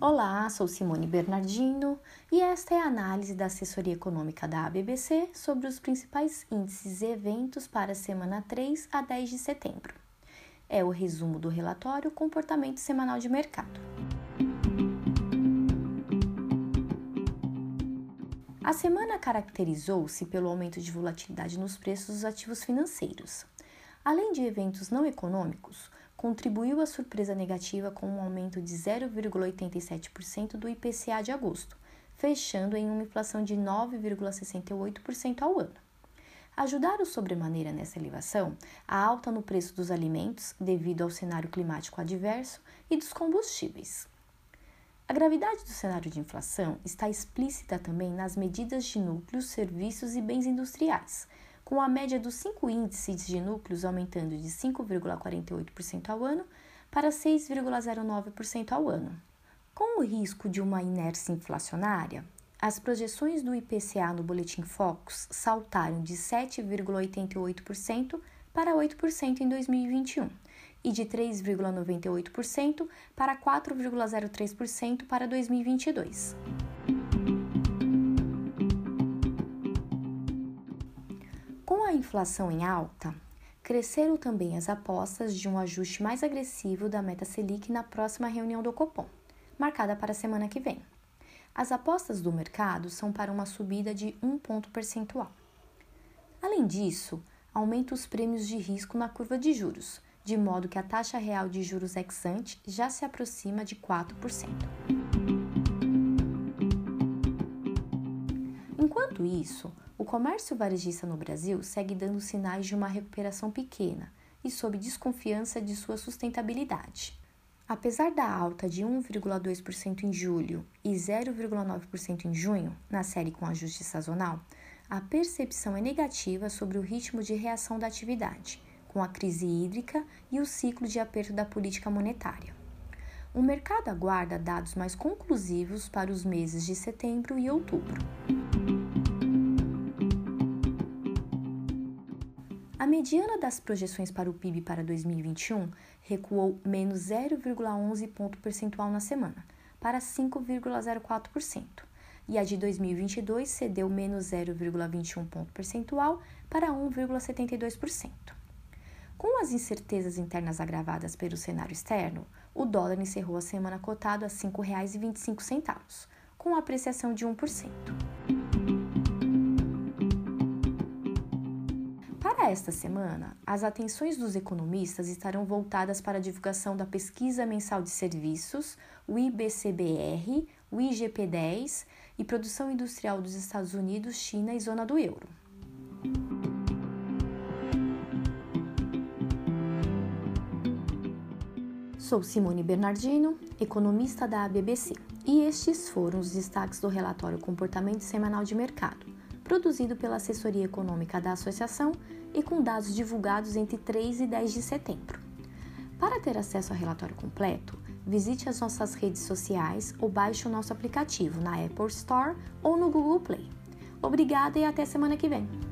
Olá, sou Simone Bernardino e esta é a análise da assessoria econômica da ABBC sobre os principais índices e eventos para a semana 3 a 10 de setembro. É o resumo do relatório Comportamento Semanal de Mercado. A semana caracterizou-se pelo aumento de volatilidade nos preços dos ativos financeiros. Além de eventos não econômicos, contribuiu à surpresa negativa com um aumento de 0,87% do IPCA de agosto, fechando em uma inflação de 9,68% ao ano. Ajudaram sobremaneira nessa elevação a alta no preço dos alimentos, devido ao cenário climático adverso, e dos combustíveis. A gravidade do cenário de inflação está explícita também nas medidas de núcleos, serviços e bens industriais, com a média dos cinco índices de núcleos aumentando de 5,48% ao ano para 6,09% ao ano. Com o risco de uma inércia inflacionária, as projeções do IPCA no Boletim Focus saltaram de 7,88% para 8% em 2021 e de 3,98% para 4,03% para 2022. A inflação em alta, cresceram também as apostas de um ajuste mais agressivo da meta Selic na próxima reunião do Copom, marcada para a semana que vem. As apostas do mercado são para uma subida de um ponto percentual. Além disso, aumenta os prêmios de risco na curva de juros, de modo que a taxa real de juros ex-ante já se aproxima de 4%. Enquanto isso, comércio varejista no Brasil segue dando sinais de uma recuperação pequena e sob desconfiança de sua sustentabilidade. Apesar da alta de 1,2% em julho e 0,9% em junho, na série com ajuste sazonal, a percepção é negativa sobre o ritmo de reação da atividade, com a crise hídrica e o ciclo de aperto da política monetária. O mercado aguarda dados mais conclusivos para os meses de setembro e outubro. A mediana das projeções para o PIB para 2021 recuou menos 0,11 ponto percentual na semana, para 5,04%, e a de 2022 cedeu menos 0,21 ponto percentual para 1,72%. Com as incertezas internas agravadas pelo cenário externo, o dólar encerrou a semana cotado a R$ 5,25, com apreciação de 1%. Para esta semana, as atenções dos economistas estarão voltadas para a divulgação da Pesquisa Mensal de Serviços, o IBCBR, o IGP-10 e Produção Industrial dos Estados Unidos, China e Zona do Euro. Sou Simone Bernardino, economista da ABBC, e estes foram os destaques do relatório Comportamento Semanal de Mercado, produzido pela Assessoria Econômica da Associação e com dados divulgados entre 3 e 10 de setembro. Para ter acesso ao relatório completo, visite as nossas redes sociais ou baixe o nosso aplicativo na Apple Store ou no Google Play. Obrigada e até semana que vem!